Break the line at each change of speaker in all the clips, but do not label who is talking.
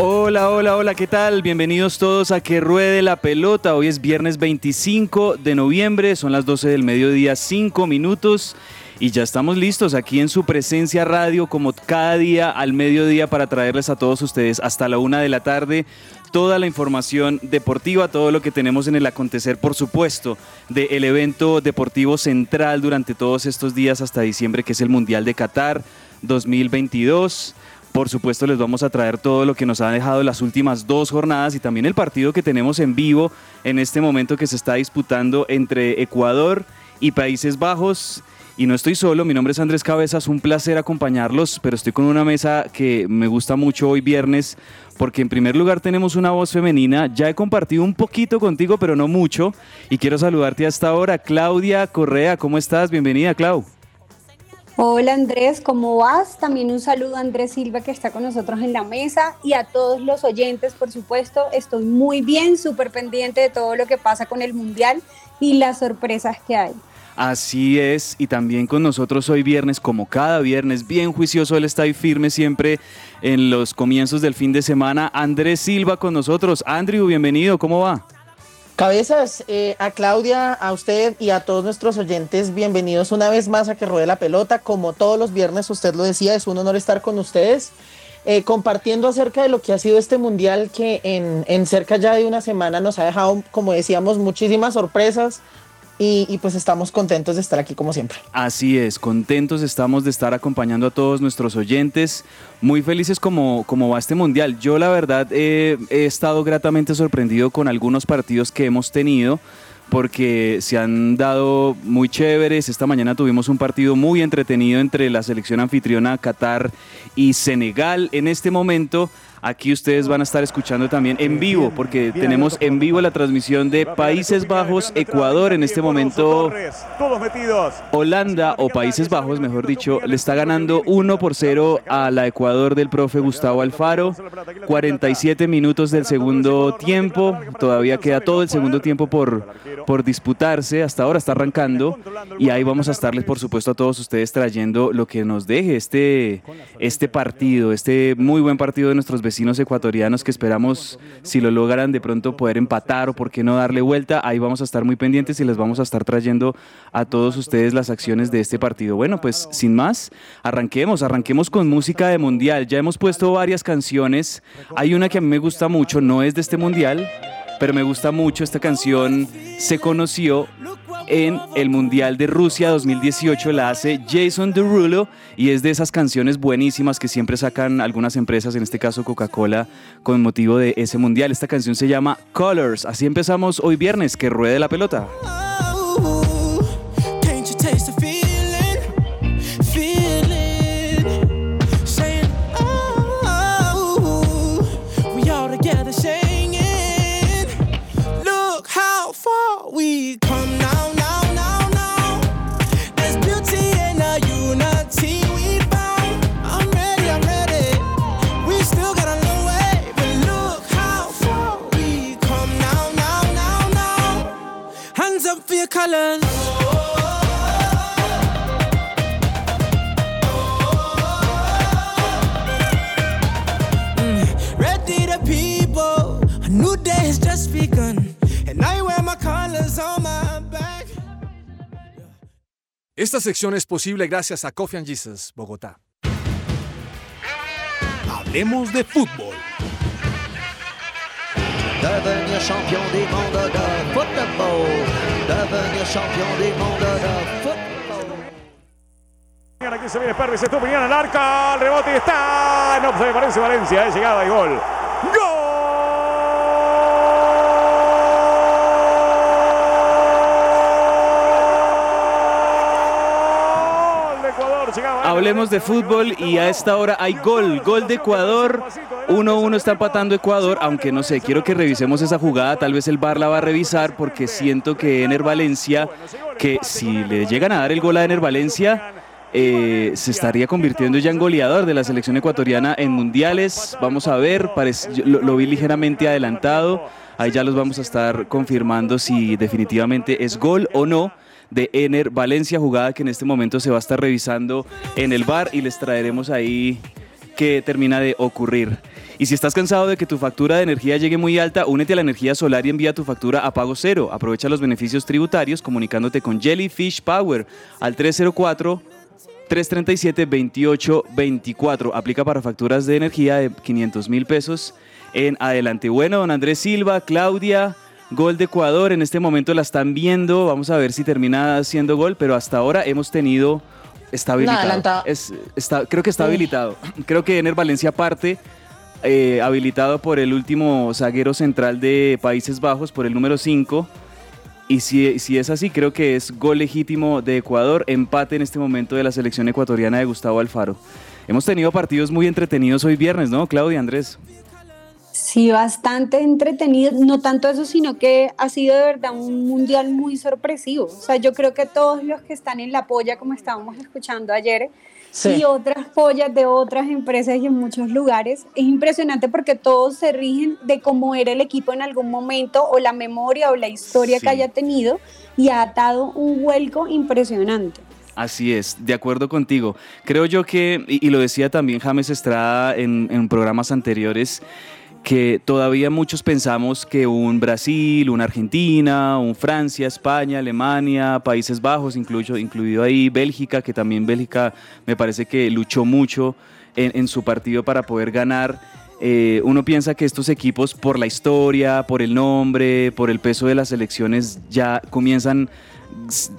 Hola, hola, hola, ¿qué tal? Bienvenidos todos a Que Ruede la Pelota. Hoy es viernes 25 de noviembre, son las 12 del mediodía, 5 minutos. Y ya estamos listos aquí en su presencia radio, como cada día al mediodía, para traerles a todos ustedes hasta la una de la tarde toda la información deportiva, todo lo que tenemos en el acontecer, por supuesto, del evento deportivo central durante todos estos días hasta diciembre, que es el Mundial de Qatar 2022. Por supuesto, les vamos a traer todo lo que nos ha dejado las últimas dos jornadas y también el partido que tenemos en vivo en este momento que se está disputando entre Ecuador y Países Bajos. Y no estoy solo, mi nombre es Andrés Cabezas, un placer acompañarlos, pero estoy con una mesa que me gusta mucho hoy viernes, porque en primer lugar tenemos una voz femenina, ya he compartido un poquito contigo, pero no mucho, y quiero saludarte hasta ahora, Claudia Correa, ¿cómo estás? Bienvenida, Clau.
Hola Andrés, ¿cómo vas? También un saludo a Andrés Silva que está con nosotros en la mesa y a todos los oyentes, por supuesto. Estoy muy bien, súper pendiente de todo lo que pasa con el Mundial y las sorpresas que hay.
Así es, y también con nosotros hoy viernes, como cada viernes, bien juicioso, él está ahí firme siempre en los comienzos del fin de semana. Andrés Silva con nosotros. Andrew, bienvenido, ¿cómo va?
Cabezas, eh, a Claudia, a usted y a todos nuestros oyentes, bienvenidos una vez más a Que Ruede la Pelota. Como todos los viernes, usted lo decía, es un honor estar con ustedes, eh, compartiendo acerca de lo que ha sido este mundial que en, en cerca ya de una semana nos ha dejado, como decíamos, muchísimas sorpresas, y, pues estamos contentos de estar aquí como siempre.
Así es, contentos estamos de estar acompañando a todos nuestros oyentes, muy felices como, como va este mundial. Yo la verdad he estado gratamente sorprendido con algunos partidos que hemos tenido porque se han dado muy chéveres. Esta mañana tuvimos un partido muy entretenido entre la selección anfitriona Qatar y Senegal. En este momento Aquí ustedes van a estar escuchando también en vivo, porque tenemos en vivo la transmisión de Países Bajos, Ecuador. En este momento, Holanda o Países Bajos, mejor dicho, le está ganando 1 por 0 a la Ecuador del profe Gustavo Alfaro. 47 minutos del segundo tiempo. Todavía queda todo el segundo tiempo por, por disputarse. Hasta ahora está arrancando. Y ahí vamos a estarles, por supuesto, a todos ustedes trayendo lo que nos deje este, este partido, este muy buen partido de nuestros vecinos ecuatorianos que esperamos si lo logran de pronto poder empatar o por qué no darle vuelta. Ahí vamos a estar muy pendientes y les vamos a estar trayendo a todos ustedes las acciones de este partido. Bueno, pues sin más, arranquemos, arranquemos con música de mundial. Ya hemos puesto varias canciones. Hay una que a mí me gusta mucho, no es de este mundial, pero me gusta mucho esta canción. Se conoció en el Mundial de Rusia 2018 la hace Jason Derulo y es de esas canciones buenísimas que siempre sacan algunas empresas, en este caso Coca-Cola, con motivo de ese Mundial. Esta canción se llama Colors. Así empezamos hoy viernes, que ruede la pelota.
We colors. Mm, Ready the people, a new day has just begun, and I wear my colors on my back.
Esta sección es posible gracias a Coffee and Jesus, Bogotá. Hablemos de fútbol.
Devenir champion des mondes de football. Devenir champion football.
Aquí se viene Pervis, al arca, el rebote está. No, se parece Valencia, es llegada y. ¡Gol! De Ecuador. Llegaba
Hablemos de fútbol y a esta hora hay gol, gol de Ecuador. 1-1 está empatando Ecuador, aunque no sé, quiero que revisemos esa jugada, tal vez el VAR la va a revisar porque siento que Ener Valencia, que si le llegan a dar el gol a Ener Valencia, eh, se estaría convirtiendo ya en goleador de la selección ecuatoriana en mundiales. Vamos a ver, lo, lo vi ligeramente adelantado. Ahí ya los vamos a estar confirmando si definitivamente es gol o no de Ener Valencia, jugada que en este momento se va a estar revisando en el bar y les traeremos ahí qué termina de ocurrir. Y si estás cansado de que tu factura de energía llegue muy alta, únete a la energía solar y envía tu factura a pago cero. Aprovecha los beneficios tributarios comunicándote con Jellyfish Power al 304 337-2824. Aplica para facturas de energía de 500 mil pesos en adelante. Bueno, don Andrés Silva, Claudia, gol de Ecuador. En este momento la están viendo. Vamos a ver si termina siendo gol, pero hasta ahora hemos tenido. Está habilitado.
adelantado.
Es- está, creo que está habilitado. Creo que Ener Valencia parte. eh, habilitado por el último zaguero central de Países Bajos, por el número 5. Y si, si es así, creo que es gol legítimo de Ecuador, empate en este momento de la selección ecuatoriana de Gustavo Alfaro. Hemos tenido partidos muy entretenidos hoy viernes, ¿no, Claudia Andrés?
Sí, bastante entretenido, no tanto eso, sino que ha sido de verdad un mundial muy sorpresivo. O sea, yo creo que todos los que están en la polla, como estábamos escuchando ayer,
Sí.
y otras pollas de otras empresas y en muchos lugares, es impresionante porque todos se rigen de cómo era el equipo en algún momento o la memoria o la historia
Sí.
que haya tenido y ha atado un vuelco impresionante.
Así es, de acuerdo contigo. Creo yo que, y, y lo decía también James Estrada en, en programas anteriores, que todavía muchos pensamos que un Brasil, una Argentina, un Francia, España, Alemania, Países Bajos, incluyo, incluido ahí Bélgica, que también Bélgica me parece que luchó mucho en, en su partido para poder ganar. Eh, uno piensa que estos equipos, por la historia, por el nombre, por el peso de las elecciones, ya comienzan,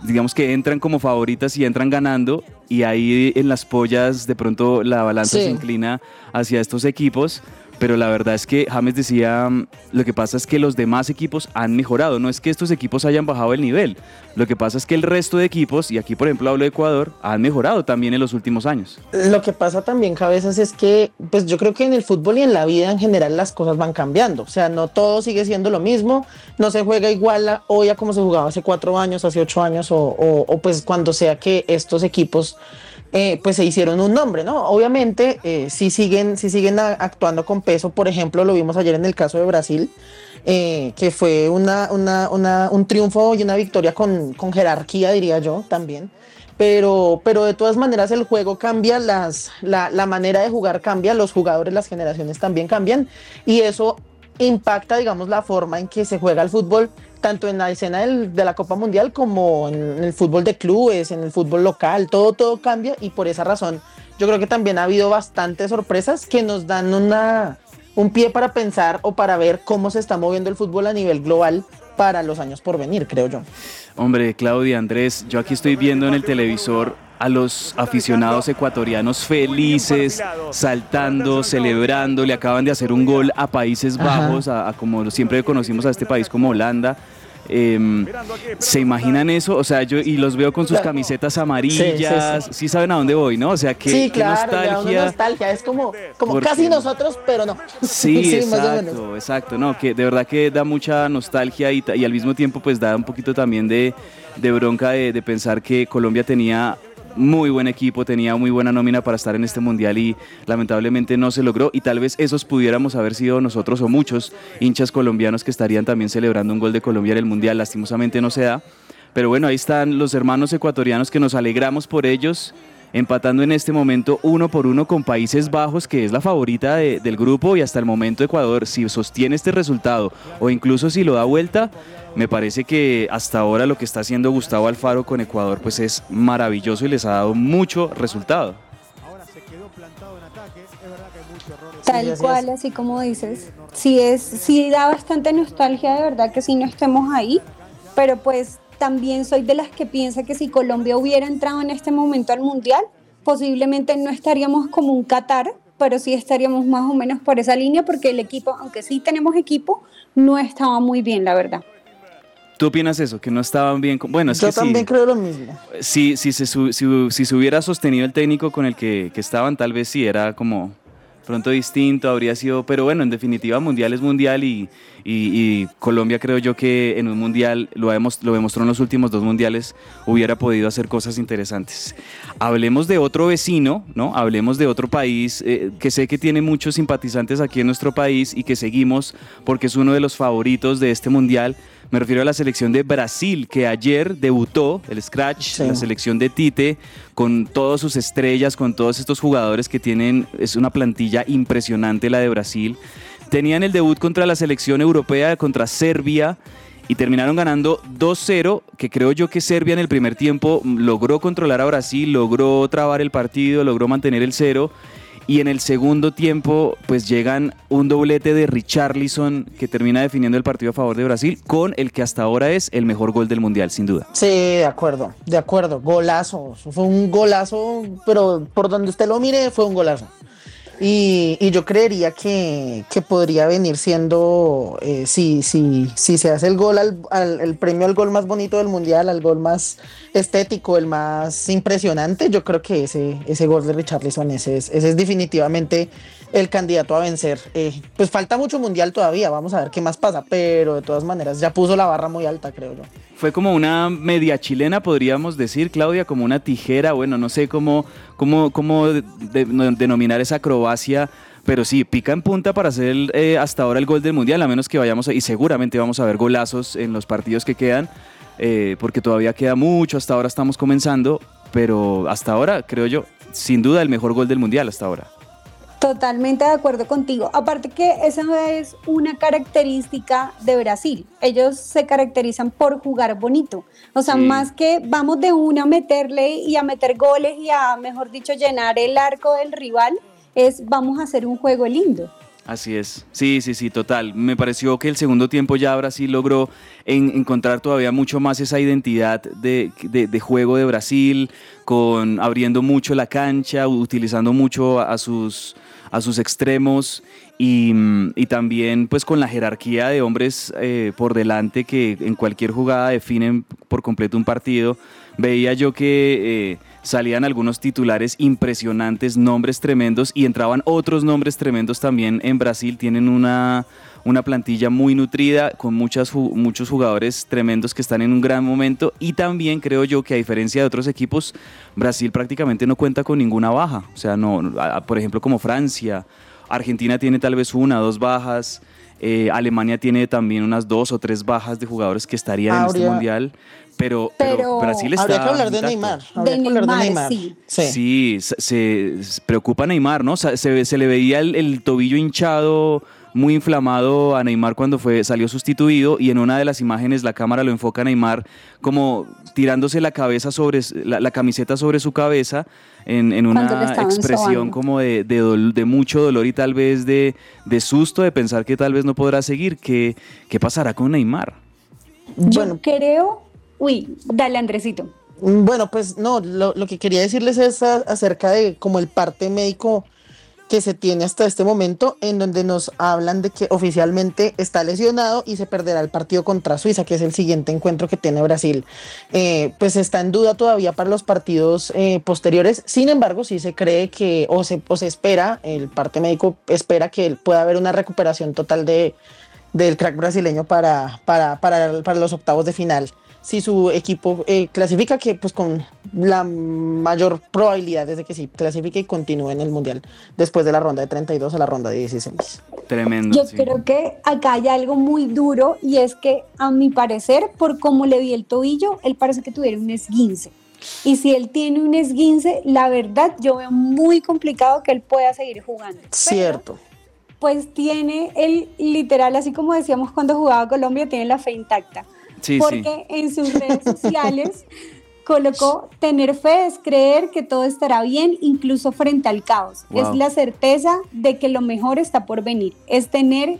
digamos que entran como favoritas y entran ganando, y ahí en las pollas de pronto la balanza
Sí.
se inclina hacia estos equipos. Pero la verdad es que James decía, mm, lo que pasa es que los demás equipos han mejorado, no es que estos equipos hayan bajado el nivel, lo que pasa es que el resto de equipos, y aquí por ejemplo hablo de Ecuador, han mejorado también en los últimos años.
Lo que pasa también, cabezas, es que, pues yo creo que en el fútbol y en la vida en general las cosas van cambiando. O sea, no todo sigue siendo lo mismo, no se juega igual a- hoy a como se jugaba hace cuatro años, hace ocho años, o, o- o, pues cuando sea que estos equipos eh, pues se hicieron un nombre, ¿no? Obviamente, eh, sí siguen, sí siguen actuando con peso. Por ejemplo, lo vimos ayer en el caso de Brasil. eh, que fue una, una- una- un triunfo y una victoria con, con jerarquía, diría yo, también pero, pero de todas maneras el juego cambia, las, la, la manera de jugar cambia, los jugadores, las generaciones también cambian y eso impacta, digamos, la forma en que se juega el fútbol, tanto en la escena de la Copa Mundial como en el fútbol de clubes, en el fútbol local, todo, todo cambia y por esa razón yo creo que también ha habido bastantes sorpresas que nos dan una, un pie para pensar o para ver cómo se está moviendo el fútbol a nivel global para los años por venir, creo yo.
Hombre, Claudia, Andrés, yo aquí estoy viendo en el televisor a los aficionados ecuatorianos felices, saltando, celebrando, le acaban de hacer un gol a Países. Bajos, a, a como siempre conocimos a este país como Holanda. Em, ¿Se imaginan eso? O sea, yo y los veo con sus
Claro.
camisetas amarillas,
Sí,
sí,
sí,
saben a dónde voy, ¿no? O sea, qué,
sí, claro,
nostalgia.
nostalgia. Es como, como
Porque-
casi nosotros, pero no.
Sí, exacto, exacto. No, que de verdad que da mucha nostalgia y, y al mismo tiempo pues da un poquito también de, de bronca de, de pensar que Colombia tenía muy buen equipo, tenía muy buena nómina para estar en este mundial y lamentablemente no se logró. Y tal vez esos pudiéramos haber sido nosotros o muchos hinchas colombianos que estarían también celebrando un gol de Colombia en el mundial, lastimosamente no se da. Pero bueno, ahí están los hermanos ecuatorianos que nos alegramos por ellos, empatando en este momento uno por uno con Países Bajos, que es la favorita de- del grupo y hasta el momento Ecuador, si sostiene este resultado o incluso si lo da vuelta, me parece que hasta ahora lo que está haciendo Gustavo Alfaro con Ecuador pues es maravilloso y les ha dado mucho resultado.
Tal cual, así como dices. Sí, es, sí da bastante nostalgia de verdad que sí no estemos ahí, pero pues también soy de las que piensa que si Colombia hubiera entrado en este momento al Mundial, posiblemente no estaríamos como un Qatar, pero sí estaríamos más o menos por esa línea porque el equipo, aunque sí tenemos equipo, no estaba muy bien, la verdad.
¿Tú opinas eso? Que no estaban bien. con- Bueno, es
Yo
que sí.
también creo lo mismo.
Si, si, se, si se hubiera sostenido el técnico con el que, que estaban, tal vez sí era como pronto distinto, habría sido, pero bueno, en definitiva, mundial es mundial y, y- Colombia creo yo que en un mundial, lo, lo demostró en los últimos dos mundiales, hubiera podido hacer cosas interesantes. Hablemos de otro vecino, ¿no? Hablemos de otro país eh, que sé que tiene muchos simpatizantes aquí en nuestro país y que seguimos porque es uno de los favoritos de este mundial. Me refiero a la selección de Brasil, que ayer debutó el Scratch,
Sí.
la selección de Tite, con todas sus estrellas, con todos estos jugadores que tienen, es una plantilla impresionante la de Brasil. Tenían el debut contra la selección europea, contra Serbia, y terminaron ganando 2-0, que creo yo que Serbia en el primer tiempo logró controlar a Brasil, logró trabar el partido, logró mantener el cero. Y en el segundo tiempo, pues llegan un doblete de Richarlison que termina definiendo el partido a favor de Brasil con el que hasta ahora es el mejor gol del mundial, sin duda.
Sí, de acuerdo, de acuerdo. Golazo. Fue un golazo, pero por donde usted lo mire, fue un golazo. Y, y yo creería que, que podría venir siendo, eh, si, si, si se hace el gol, al, al- el premio al gol más bonito del mundial, al gol más estético, el más impresionante, yo creo que ese, ese gol de Richarlison, ese es, ese es definitivamente el candidato a vencer. Eh, pues falta mucho mundial todavía, vamos a ver qué más pasa, pero de todas maneras ya puso la barra muy alta, creo yo.
Fue como una media chilena, podríamos decir, Claudia, como una tijera, bueno, no sé cómo, cómo, cómo de- de- denominar esa acrobacia, pero sí, pica en punta para hacer eh, hasta ahora el gol del Mundial, a menos que vayamos, a- y seguramente vamos a ver golazos en los partidos que quedan, eh, porque todavía queda mucho, hasta ahora estamos comenzando, pero hasta ahora, creo yo, sin duda el mejor gol del Mundial hasta ahora.
Totalmente de acuerdo contigo. Aparte que esa es una característica de Brasil. Ellos se caracterizan por jugar bonito. O sea,
Sí.
más que vamos de una a meterle y a meter goles y a, mejor dicho, llenar el arco del rival, es vamos a hacer un juego lindo.
Así es, sí, sí, sí, total. Me pareció que el segundo tiempo ya Brasil logró en- encontrar todavía mucho más esa identidad de, de- de juego de Brasil, con abriendo mucho la cancha, utilizando mucho a sus, a sus extremos y, también pues con la jerarquía de hombres eh, por delante que en cualquier jugada definen por completo un partido. Veía yo que eh, salían algunos titulares impresionantes, nombres tremendos y entraban otros nombres tremendos también en Brasil. Tienen una, una plantilla muy nutrida con muchas, muchos jugadores tremendos que están en un gran momento y también creo yo que a diferencia de otros equipos, Brasil prácticamente no cuenta con ninguna baja. O sea, no, por ejemplo como Francia, Argentina tiene tal vez una, dos bajas. eh, Alemania tiene también unas dos o tres bajas de jugadores que estarían en este mundial, pero, pero,
Pero
Brasil está
Habría que hablar de. Neymar. Habría
De
que hablar de
Neymar, sí.
Sí.
Sí, se, preocupa Neymar, ¿no? O sea, se, se le veía el, el tobillo hinchado, muy inflamado a Neymar cuando fue, salió sustituido y en una de las imágenes la cámara lo enfoca a Neymar como tirándose la cabeza sobre, la, la camiseta sobre su cabeza en, una expresión
sobando.
como de, de, dol- de mucho dolor y tal vez de, de susto de pensar que tal vez no podrá seguir. ¿Qué, qué pasará con Neymar?
Yo
Bueno,
creo... Uy, dale Andresito.
Bueno, pues no, lo, lo que quería decirles es a- acerca de como el parte médico que se tiene hasta este momento, en donde nos hablan de que oficialmente está lesionado y se perderá el partido contra Suiza, que es el siguiente encuentro que tiene Brasil. Eh, pues está en duda todavía para los partidos eh, posteriores. Sin embargo, sí se cree que, o se, o se espera, el parte médico espera que pueda haber una recuperación total de, del crack brasileño para, para, para, para los octavos de final. Si su equipo eh, clasifica, que pues con la mayor probabilidad es de que sí clasifique y continúe en el Mundial después de la ronda de 32 a la ronda de 16.
Tremendo.
Yo
sí.
creo que acá hay algo muy duro y es que a mi parecer, por cómo le vi el tobillo, él parece que tuviera un esguince. Y si él tiene un esguince, la verdad yo veo muy complicado que él pueda seguir jugando. Pero,
Cierto.
pues tiene el literal, así como decíamos cuando jugaba Colombia, tiene la fe intacta.
Sí, sí.
porque en sus redes sociales colocó tener fe es creer que todo estará bien incluso frente al caos.
Wow.
Es la certeza de que lo mejor está por venir. Es tener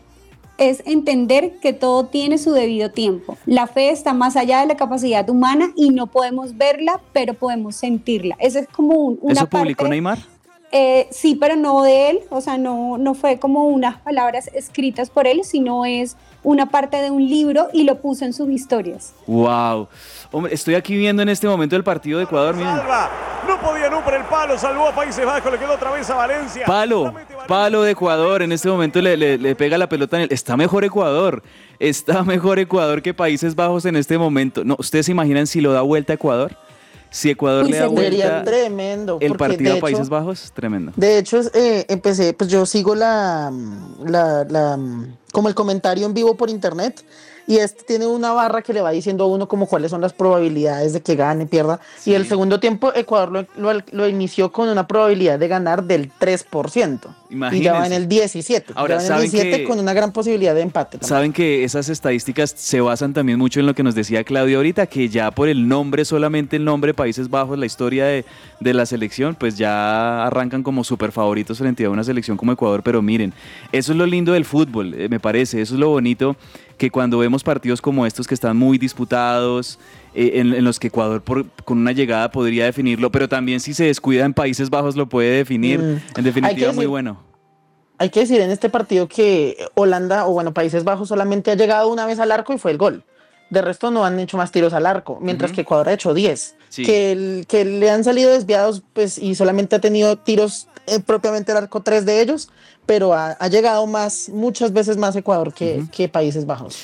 es entender que todo tiene su debido tiempo. La fe está más allá de la capacidad humana y no podemos verla, pero podemos sentirla. Esa es como un- una
¿Eso publicó
parte-
Neymar?
Eh, sí, pero no de él, o sea, no, no fue como unas palabras escritas por él, sino es una parte de un libro y lo puso en sus historias.
Wow. Hombre, estoy aquí viendo en este momento el partido de Ecuador.
Salva. No podía no por el palo. Salvó a Países Bajos. Le quedó otra vez a Valencia.
Palo, palo de Ecuador. En este momento le, le- le pega la pelota en el. Está mejor Ecuador. Está mejor Ecuador que Países Bajos en este momento. No, ¿ustedes se imaginan si lo da vuelta a Ecuador? Si Ecuador
Uy,
le da vuelta
tremendo.
el partido a Países
hecho-
Bajos, tremendo.
De hecho, eh, empecé, pues yo sigo la, la, la- como el comentario en vivo por internet y este tiene una barra que le va diciendo a uno como cuáles son las probabilidades de que gane, pierda. Y el segundo tiempo Ecuador lo, lo- lo inició con una probabilidad de ganar del 3%. Y ya va en
Imagínense.
el 17.
Ahora,
ya va en el
¿saben
17
que-
con una gran posibilidad de empate. también.
Saben que esas estadísticas se basan también mucho en lo que nos decía Claudio ahorita, que ya por el nombre, solamente el nombre Países Bajos, la historia de, de la selección, pues ya arrancan como súper favoritos frente a una selección como Ecuador. Pero miren, eso es lo lindo del fútbol, eh, me parece, eso es lo bonito, que cuando vemos partidos como estos que están muy disputados, eh, en, en los que Ecuador por- con una llegada podría definirlo, pero también si se descuida en Países Bajos lo puede definir.
Mm.
En definitiva, muy
decir-
bueno.
Hay que decir en este partido que Holanda, o bueno, Países Bajos solamente ha llegado una vez al arco y fue el gol. De resto no han hecho más tiros al arco, mientras que Ecuador ha hecho 10.
Sí.
Que, el- que le han salido desviados pues, y solamente ha tenido tiros eh, propiamente al arco, tres de ellos, pero ha, ha llegado más, muchas veces más Ecuador que, que Países Bajos.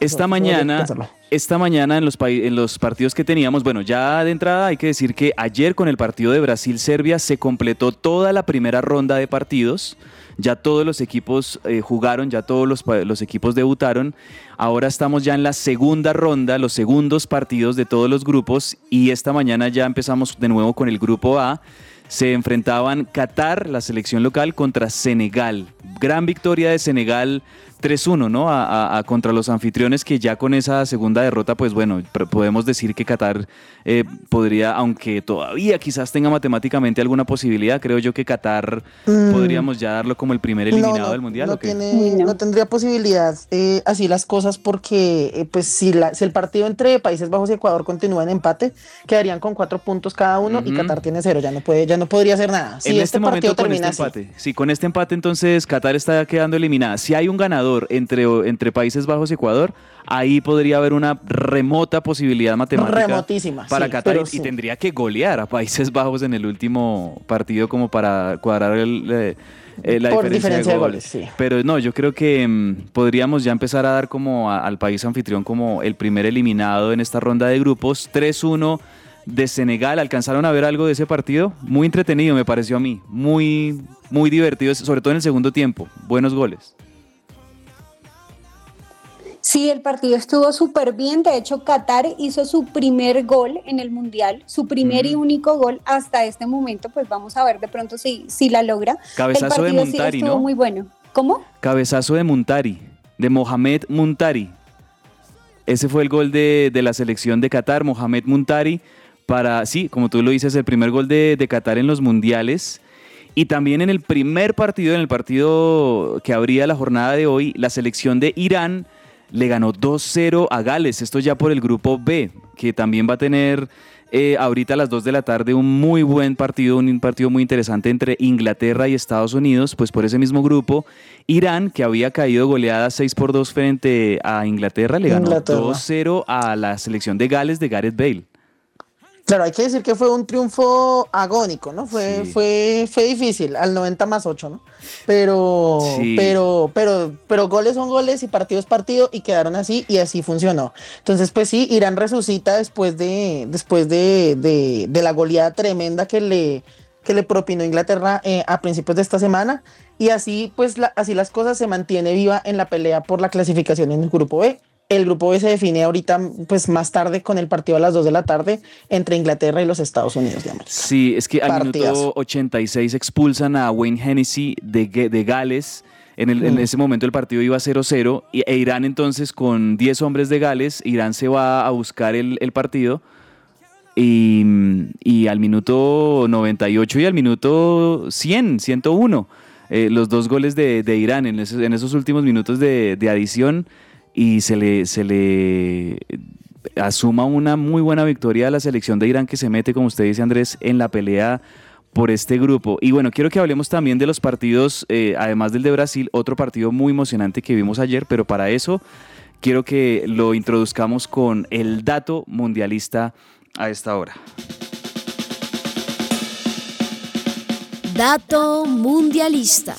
Esta mañana, esta mañana en los, en los partidos que teníamos, bueno, ya de entrada hay que decir que ayer con el partido de Brasil-Serbia se completó toda la primera ronda de partidos. Ya todos los equipos eh, jugaron, ya todos los, los equipos debutaron. Ahora estamos ya en la segunda ronda, los segundos partidos de todos los grupos y esta mañana ya empezamos de nuevo con el grupo A. Se enfrentaban Qatar, la selección local, contra Senegal. Gran victoria de Senegal 3-1, ¿no? A, a- a contra los anfitriones que ya con esa segunda derrota, pues bueno, podemos decir que Qatar eh, podría, aunque todavía quizás tenga matemáticamente alguna posibilidad, creo yo que Qatar
Mm.
podríamos ya darlo como el primer eliminado del Mundial.
No,
¿o qué?
tiene,
Uy, no.
no tendría posibilidad eh, así las cosas porque eh, pues si, la- si el partido entre Países Bajos y Ecuador continúa en empate, quedarían con cuatro puntos cada uno y. Qatar tiene cero, ya no puede, ya no podría hacer nada. Si
en
este,
este,
partido
momento con
termina
este
así,
empate. Sí, con este empate entonces Qatar está quedando eliminada. Si hay un ganador entre, entre Países Bajos y Ecuador, ahí podría haber una remota posibilidad matemática
Remotísima,
para
sí,
Qatar y,
sí.
tendría que golear a Países Bajos en el último partido como para cuadrar el, eh, eh, la
Por
diferencia,
diferencia
de
de
goles.
sí.
Pero no, yo creo que mm, podríamos ya empezar a dar como a- al país anfitrión como el primer eliminado en esta ronda de grupos. 3-1 de Senegal. ¿Alcanzaron a ver algo de ese partido? Muy entretenido me pareció a mí. Muy, muy divertido, sobre todo en el segundo tiempo. Buenos goles.
Sí, el partido estuvo súper bien. De hecho, Qatar hizo su primer gol en el Mundial, su primer y único gol hasta este momento. Pues vamos a ver de pronto si, si la logra.
Cabezazo de
el partido sí
Muntari,
estuvo
¿no?
muy bueno. ¿Cómo?
Cabezazo de Muntari, de Mohamed Muntari. Ese fue el gol de, de la selección de Qatar, Mohamed Muntari, para, sí, como tú lo dices, el primer gol de, de Qatar en los mundiales. Y también en el primer partido, en el partido que abría la jornada de hoy, la selección de Irán le ganó 2-0 a Gales. Esto ya por el grupo B, que también va a tener eh, ahorita a las 2 de la tarde un muy buen partido, un partido muy interesante entre Inglaterra y Estados Unidos, pues por ese mismo grupo. Irán, que había caído goleada 6 por 2 frente a Inglaterra, le ganó
Inglaterra.
2-0 a la selección de Gales de Gareth Bale.
Claro, hay que decir que fue un triunfo agónico, ¿no? Fue,
Sí.
fue, fue difícil, al 90 más 8, ¿no? Pero,
Sí.
pero, pero, pero goles son goles y partido es partido y quedaron así y así funcionó. Entonces, pues sí, Irán resucita después de, después de, de, de la goleada tremenda que le, que le propinó Inglaterra eh, a principios de esta semana. Y así, pues, la- así las cosas se mantiene viva en la pelea por la clasificación en el grupo B. El grupo B se define ahorita, pues más tarde con el partido a las 2 de la tarde entre Inglaterra y los Estados Unidos de América.
Sí, es que al
Partidazo.
minuto 86 expulsan a Wayne Hennessy de, de Gales. En, el- en
Mm.
ese momento el partido iba 0-0 y- e Irán entonces con 10 hombres de Gales, Irán se va a buscar el, el partido y, y al minuto 98 y al minuto 100, 101, eh, los dos goles de, de Irán en esos, en esos últimos minutos de, de adición y se le, se le asuma una muy buena victoria a la selección de Irán que se mete, como usted dice Andrés, en la pelea por este grupo. Y bueno, quiero que hablemos también de los partidos, eh, además del de Brasil, otro partido muy emocionante que vimos ayer, pero para eso quiero que lo introduzcamos con el dato mundialista a esta hora.
Dato mundialista.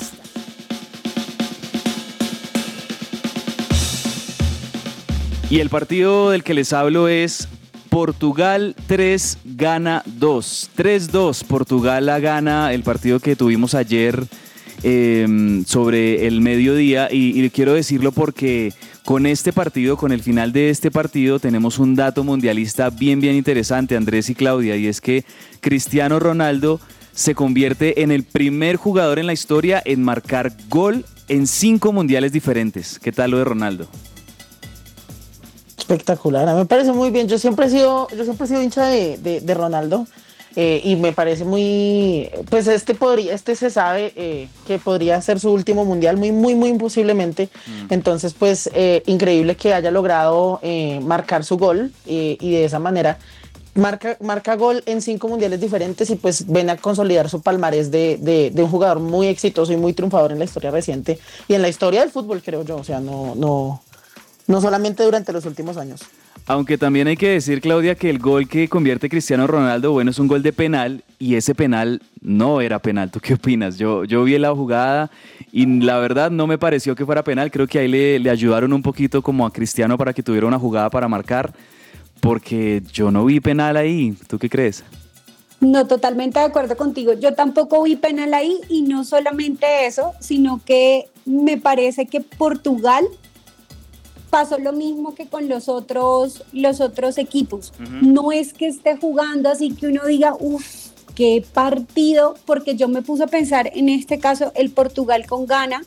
Y el partido del que les hablo es Portugal 3, gana 2. 3-2, Portugal la gana el partido que tuvimos ayer eh, sobre el mediodía y, y quiero decirlo porque con este partido, con el final de este partido, tenemos un dato mundialista bien, bien interesante, Andrés y Claudia, y es que Cristiano Ronaldo se convierte en el primer jugador en la historia en marcar gol en cinco mundiales diferentes. ¿Qué tal lo de Ronaldo?
Espectacular, a mí me parece muy bien. Yo siempre he sido, yo siempre he sido hincha de, de- de Ronaldo eh, y me parece muy, pues este podría, este se sabe eh, que podría ser su último mundial, muy, muy, muy posiblemente. Entonces, pues eh, increíble que haya logrado marcar su gol y de esa manera marca, marca gol en cinco mundiales diferentes y pues ven a consolidar su palmarés de, de- de un jugador muy exitoso y muy triunfador en la historia reciente y en la historia del fútbol, creo yo. O sea, no, no, no solamente durante los últimos años.
Aunque también hay que decir, Claudia, que el gol que convierte Cristiano Ronaldo, bueno, es un gol de penal y ese penal no era penal. ¿Tú qué opinas? Yo, yo vi la jugada y la verdad no me pareció que fuera penal. Creo que ahí le, le ayudaron un poquito como a Cristiano para que tuviera una jugada para marcar, porque yo no vi penal ahí. ¿Tú qué crees?
No, totalmente de acuerdo contigo. Yo tampoco vi penal ahí y no solamente eso, sino que me parece que Portugal pasó lo mismo que con los otros, los otros equipos. No es que esté jugando así que uno diga, uff, qué partido, porque yo me puse a pensar en este caso el Portugal con Ghana,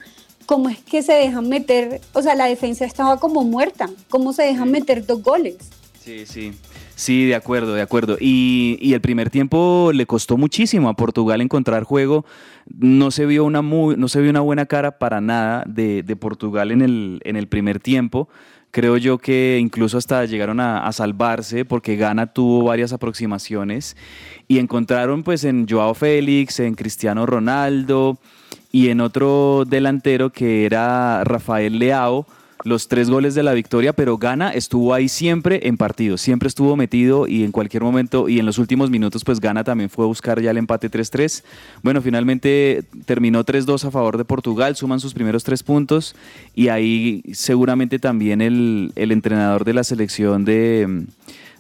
cómo es que se dejan meter, o sea, la defensa estaba como muerta, cómo se dejan meter dos goles.
Sí, sí. Sí, de acuerdo, de acuerdo. Y, y el primer tiempo le costó muchísimo a Portugal encontrar juego. No se vio una, muy, no se vio una buena cara para nada de, de Portugal en el, en el primer tiempo. Creo yo que incluso hasta llegaron a, a salvarse porque Ghana tuvo varias aproximaciones y encontraron pues en Joao Félix, en Cristiano Ronaldo y en otro delantero que era Rafael Leao los tres goles de la victoria, pero Gana estuvo ahí siempre en partido, siempre estuvo metido y en cualquier momento y en los últimos minutos pues Gana también fue a buscar ya el empate 3-3. Bueno, finalmente terminó 3-2 a favor de Portugal, suman sus primeros tres puntos y ahí seguramente también el, el entrenador de la selección de,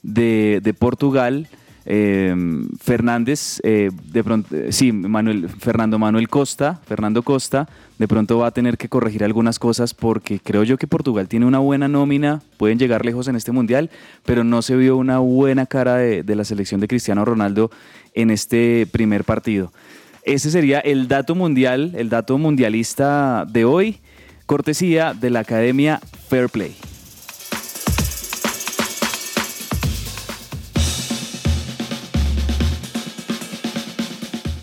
de, de Portugal. Eh, Fernández, eh, de pronto, eh, sí, Manuel, Fernando Manuel Costa, Fernando Costa, de pronto va a tener que corregir algunas cosas porque creo yo que Portugal tiene una buena nómina, pueden llegar lejos en este mundial, pero no se vio una buena cara de, de la selección de Cristiano Ronaldo en este primer partido. Ese sería el dato mundial, el dato mundialista de hoy, cortesía de la Academia Fair Play.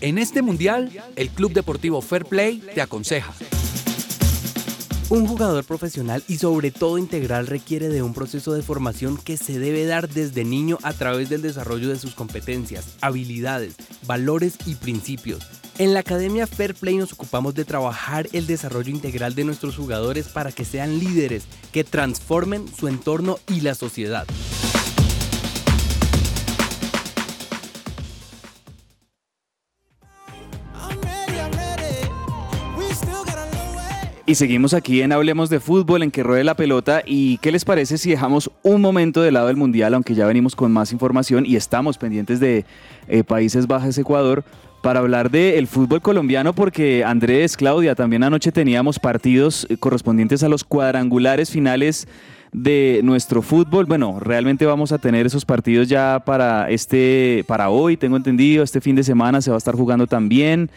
En este mundial, el Club Deportivo Fair Play te aconseja.
Un jugador profesional y sobre todo integral requiere de un proceso de formación que se debe dar desde niño a través del desarrollo de sus competencias, habilidades, valores y principios. En la Academia Fair Play nos ocupamos de trabajar el desarrollo integral de nuestros jugadores para que sean líderes que transformen su entorno y la sociedad.
Y seguimos aquí en Hablemos de Fútbol, en que ruede la pelota. ¿Y qué les parece si dejamos un momento de lado el Mundial, aunque ya venimos con más información y estamos pendientes de eh, Países Bajos, Ecuador, para hablar del fútbol colombiano? Porque Andrés, Claudia, también anoche teníamos partidos eh, correspondientes a los cuadrangulares finales de nuestro fútbol. Bueno, realmente vamos a tener esos partidos ya para este, para hoy, tengo entendido, este fin de semana se va a estar jugando también.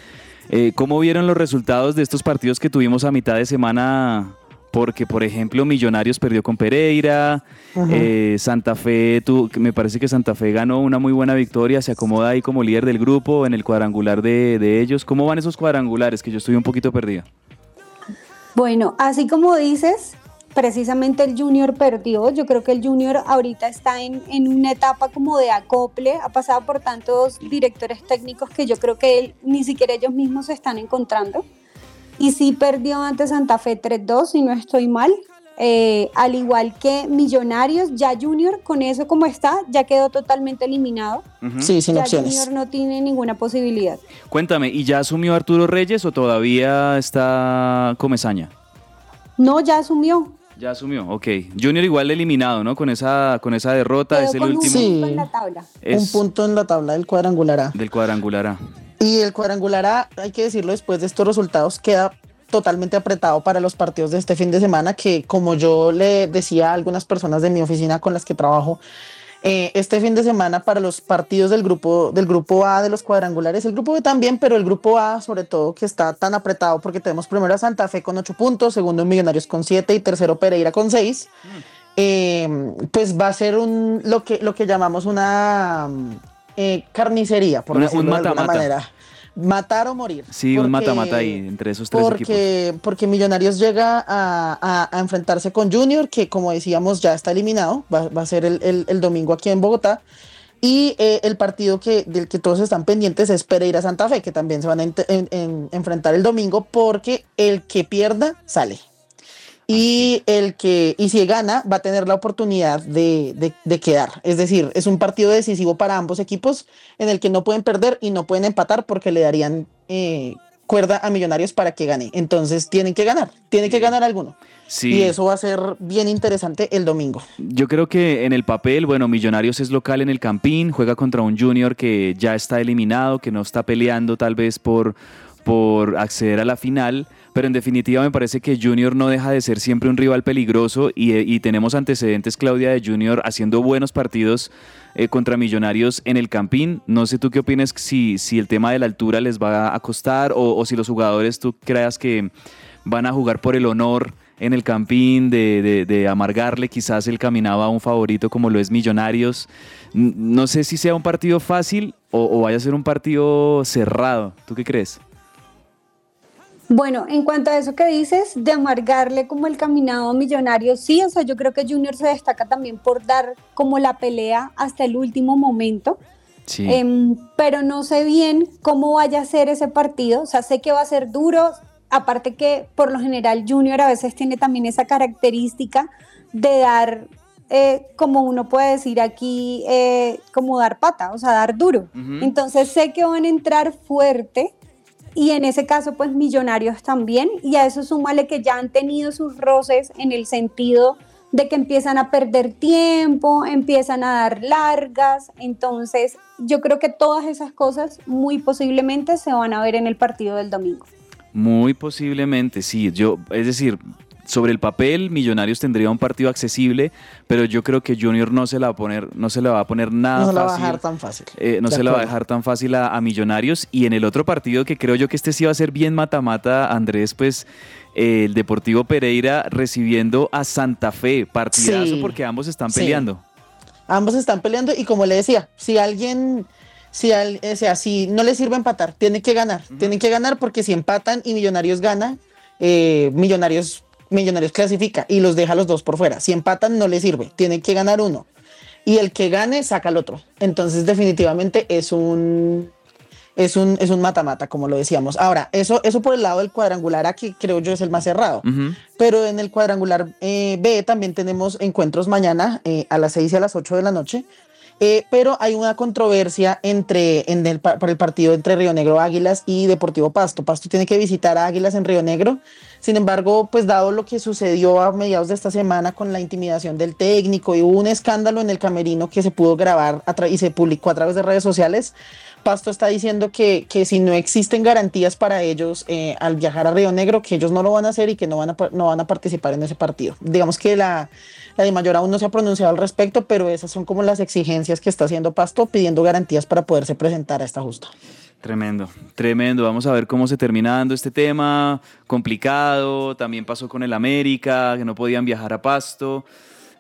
Eh, ¿Cómo vieron los resultados de estos partidos que tuvimos a mitad de semana? Porque, por ejemplo, Millonarios perdió con Pereira, eh, Santa Fe, tuvo- me parece que Santa Fe ganó una muy buena victoria, se acomoda ahí como líder del grupo en el cuadrangular de, de ellos. ¿Cómo van esos cuadrangulares? Que yo estoy un poquito perdido.
Bueno, así como dices, precisamente el Junior perdió. Yo creo que el Junior ahorita está en, en una etapa como de acople, ha pasado por tantos directores técnicos que yo creo que él, ni siquiera ellos mismos se están encontrando. Y sí perdió ante Santa Fe 3-2, si no estoy mal. Eh, al igual que Millonarios, ya Junior con eso como está, ya quedó totalmente eliminado.
Sí, sin
ya
opciones.
Junior no tiene ninguna posibilidad.
Cuéntame, ¿y ya asumió Arturo Reyes o todavía está Comesaña?
No, ya asumió.
Ya asumió, ok. Junior igual eliminado, ¿no? Con esa, con esa derrota,
Quedó
es el
con un
último
punto
Sí.
en la tabla.
Un punto en la tabla del cuadrangular A.
del cuadrangular A.
Y el cuadrangular A, hay que decirlo, después de estos resultados queda totalmente apretado para los partidos de este fin de semana, que como yo le decía a algunas personas de mi oficina con las que trabajo, eh, este fin de semana para los partidos del grupo, del grupo A de los cuadrangulares, el grupo B también, pero el grupo A sobre todo que está tan apretado porque tenemos primero a Santa Fe con 8 puntos, segundo Millonarios con 7 y tercero Pereira con 6. eh, pues va a ser un lo que lo que llamamos una eh, carnicería, por
Una-
decirlo
un
de alguna manera. Matar o morir.
Sí, un
Porque-
mata-mata ahí entre esos tres equipos.
porque, porque Millonarios llega a, a- a enfrentarse con Junior, que como decíamos ya está eliminado, va, va a ser el, el- el domingo aquí en Bogotá. Y eh, el partido que, del que todos están pendientes es Pereira Santa Fe, que también se van a ent- en- en- enfrentar el domingo, porque el que pierda sale. Y el que, y si gana, va a tener la oportunidad de, de- de quedar. Es decir, es un partido decisivo para ambos equipos en el que no pueden perder y no pueden empatar porque le darían eh, cuerda a Millonarios para que gane. Entonces tienen que ganar, tienen que ganar alguno.
Sí.
Y eso va a ser bien interesante el domingo.
Yo creo que en el papel, bueno, Millonarios es local en el Campín, juega contra un Junior que ya está eliminado, que no está peleando tal vez por, por acceder a la final, pero en definitiva me parece que Junior no deja de ser siempre un rival peligroso y, y tenemos antecedentes, Claudia, de Junior haciendo buenos partidos eh, contra Millonarios en el Campín. No sé tú qué opinas si, si el tema de la altura les va a costar o, si los jugadores tú creas que van a jugar por el honor en el campín, de, de- de amargarle quizás el caminado a un favorito como lo es Millonarios. No sé si sea un partido fácil o, o vaya a ser un partido cerrado. ¿Tú qué crees?
Bueno, en cuanto a eso que dices, de amargarle como el caminado a millonario, sí, o sea, yo creo que Junior se destaca también por dar como la pelea hasta el último momento.
Sí.
Em, pero no sé bien cómo vaya a ser ese partido. O sea, sé que va a ser duro. Aparte que por lo general Junior a veces tiene también esa característica de dar, eh, como uno puede decir aquí, eh, como dar pata, o sea, dar duro. Entonces sé que van a entrar fuerte. Y en ese caso, pues millonarios también. Y a eso súmale que ya han tenido sus roces en el sentido de que empiezan a perder tiempo, empiezan a dar largas. Entonces, yo creo que todas esas cosas muy posiblemente se van a ver en el partido del domingo.
Muy posiblemente, sí. Yo, es decir, sobre el papel, Millonarios tendría un partido accesible, pero yo creo que Junior no se la va a poner, no se le va a poner nada
no se la va a dejar tan fácil.
Eh, no
De
se la va a dejar tan fácil a, a Millonarios. Y en el otro partido, que creo yo que este sí va a ser bien mata-mata, Andrés, pues eh, el Deportivo Pereira recibiendo a Santa Fe. Partidazo
Sí.
porque ambos están
Sí.
peleando.
Ambos están peleando y como le decía, si alguien, si, al- o sea, si no le sirve empatar, tiene que ganar, tienen que ganar porque si empatan y Millonarios gana, eh, Millonarios, Millonarios clasifica y los deja los dos por fuera. Si empatan no le sirve, tienen que ganar uno y el que gane saca al otro. Entonces definitivamente es un es un es un mata-mata como lo decíamos. Ahora eso eso por el lado del cuadrangular aquí creo yo es el más cerrado. Pero en el cuadrangular eh, B también tenemos encuentros mañana eh, a las 6 y a las 8 de la noche. Eh, pero hay una controversia entre, en el, para el partido entre Río Negro Águilas y Deportivo Pasto. Pasto tiene que visitar a Águilas en Río Negro. Sin embargo, pues dado lo que sucedió a mediados de esta semana con la intimidación del técnico y hubo un escándalo en el camerino que se pudo grabar y se publicó a través de redes sociales, Pasto está diciendo que, que si no existen garantías para ellos eh, al viajar a Río Negro, que ellos no lo van a hacer y que no van a, no van a participar en ese partido. Digamos que la, la mayor aún no se ha pronunciado al respecto, pero esas son como las exigencias que está haciendo Pasto pidiendo garantías para poderse presentar a esta justa.
Tremendo, tremendo. Vamos a ver cómo se termina dando este tema. Complicado. También pasó con el América, que no podían viajar a Pasto.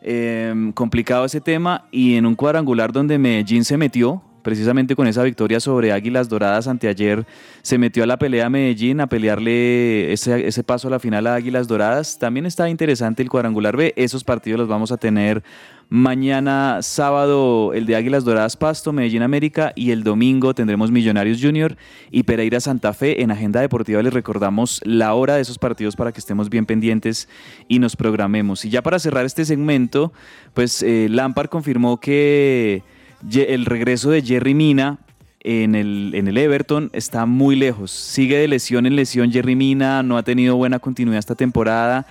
Eh, complicado ese tema. Y en un cuadrangular donde Medellín se metió, precisamente con esa victoria sobre Águilas Doradas anteayer, se metió a la pelea a Medellín a pelearle ese, ese paso a la final a Águilas Doradas. También está interesante el cuadrangular B. Esos partidos los vamos a tener mañana sábado el de Águilas Doradas Pasto, Medellín América y el domingo tendremos Millonarios Junior y Pereira Santa Fe. En Agenda Deportiva les recordamos la hora de esos partidos para que estemos bien pendientes y nos programemos. Y ya para cerrar este segmento, pues eh, Lampard confirmó que el regreso de Jerry Mina en el, en el Everton está muy lejos. Sigue de lesión en lesión Jerry Mina, no ha tenido buena continuidad esta temporada.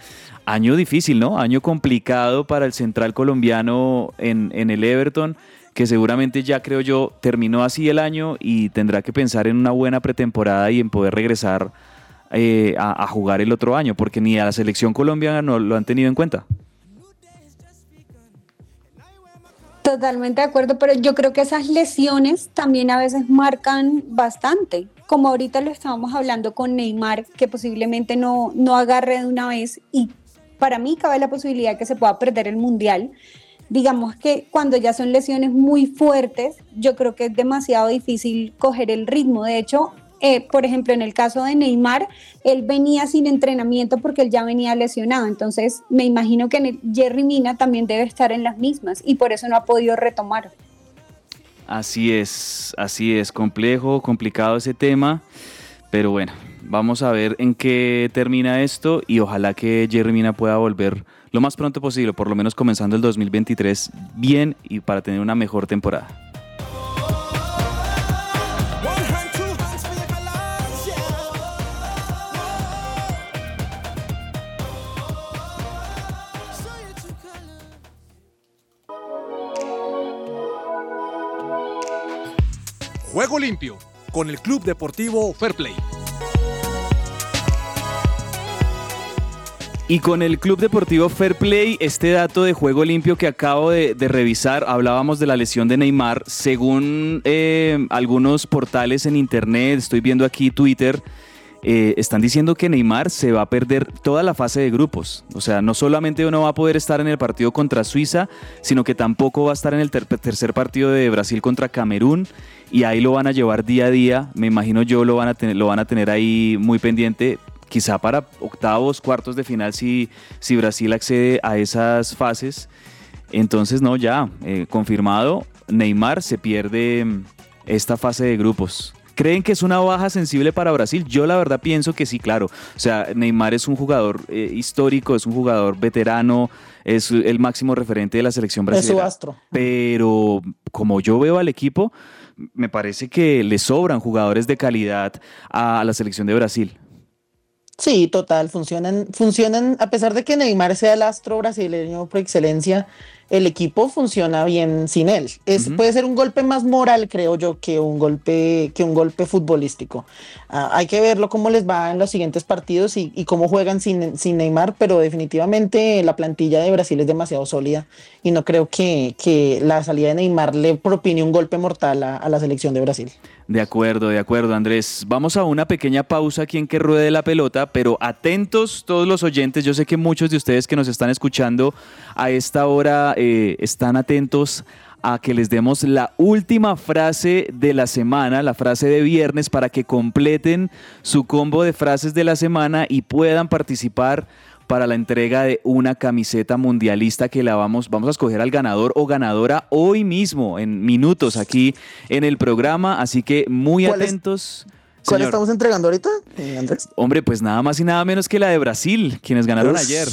Año difícil, ¿no? Año complicado para el central colombiano en, en el Everton, que seguramente ya creo yo terminó así el año y tendrá que pensar en una buena pretemporada y en poder regresar eh, a, a jugar el otro año, porque ni a la selección colombiana no lo han tenido en cuenta.
Totalmente de acuerdo, pero yo creo que esas lesiones también a veces marcan bastante. Como ahorita lo estábamos hablando con Neymar, que posiblemente no, no agarre de una vez y para mí cabe la posibilidad que se pueda perder el mundial. Digamos que cuando ya son lesiones muy fuertes, yo creo que es demasiado difícil coger el ritmo. De hecho, eh, por ejemplo, en el caso de Neymar, él venía sin entrenamiento porque él ya venía lesionado. Entonces, me imagino que Jerry Mina también debe estar en las mismas y por eso no ha podido retomar.
Así es, así es, complejo, complicado ese tema, pero bueno, vamos a ver en qué termina esto y ojalá que Jerry Mina pueda volver lo más pronto posible, por lo menos comenzando el 2023 bien y para tener una mejor temporada.
Limpio con el Club Deportivo Fair Play.
Y con el Club Deportivo Fair Play, este dato de juego limpio que acabo de, revisar, hablábamos de la lesión de Neymar. Según eh, algunos portales en internet, estoy viendo aquí Twitter, eh, están diciendo que Neymar se va a perder toda la fase de grupos. O sea, no solamente no va a poder estar en el partido contra Suiza, sino que tampoco va a estar en el ter- tercer partido de Brasil contra Camerún. Y ahí lo van a llevar día a día. Me imagino yo lo van a tener, lo van a tener ahí muy pendiente. Quizá para octavos, cuartos de final si, si Brasil accede a esas fases. Entonces, no, ya, eh, confirmado, Neymar se pierde mm, esta fase de grupos. ¿Creen que es una baja sensible para Brasil? Yo la verdad pienso que sí, claro. O sea, Neymar es un jugador eh, histórico, es un jugador veterano, es el máximo referente de la selección
Es su
brasileña.
astro.
Pero como yo veo al equipo, me parece que le sobran jugadores de calidad a la selección de Brasil.
Sí, total, funcionan, funcionan, a pesar de que Neymar sea el astro brasileño por excelencia, el equipo funciona bien sin él. Es. Puede ser un golpe más moral, creo yo, que un golpe, que un golpe futbolístico. Ah, hay que verlo cómo les va en los siguientes partidos y, y cómo juegan sin, sin Neymar, pero definitivamente la plantilla de Brasil es demasiado sólida y no creo que, que la salida de Neymar le propine un golpe mortal a, a la selección de Brasil.
De acuerdo, de acuerdo, Andrés. Vamos a una pequeña pausa aquí en que ruede la pelota, pero atentos todos los oyentes. Yo sé que muchos de ustedes que nos están escuchando a esta hora eh, están atentos a que les demos la última frase de la semana, la frase de viernes, para que completen su combo de frases de la semana y puedan participar para la entrega de una camiseta mundialista que la vamos, vamos a escoger al ganador o ganadora hoy mismo, en minutos aquí en el programa. Así que muy
¿Cuál es-
atentos.
¿Cuál estamos entregando ahorita, eh, Andrés?
Hombre, pues nada más y nada menos que la de Brasil, quienes ganaron
Uf.
ayer.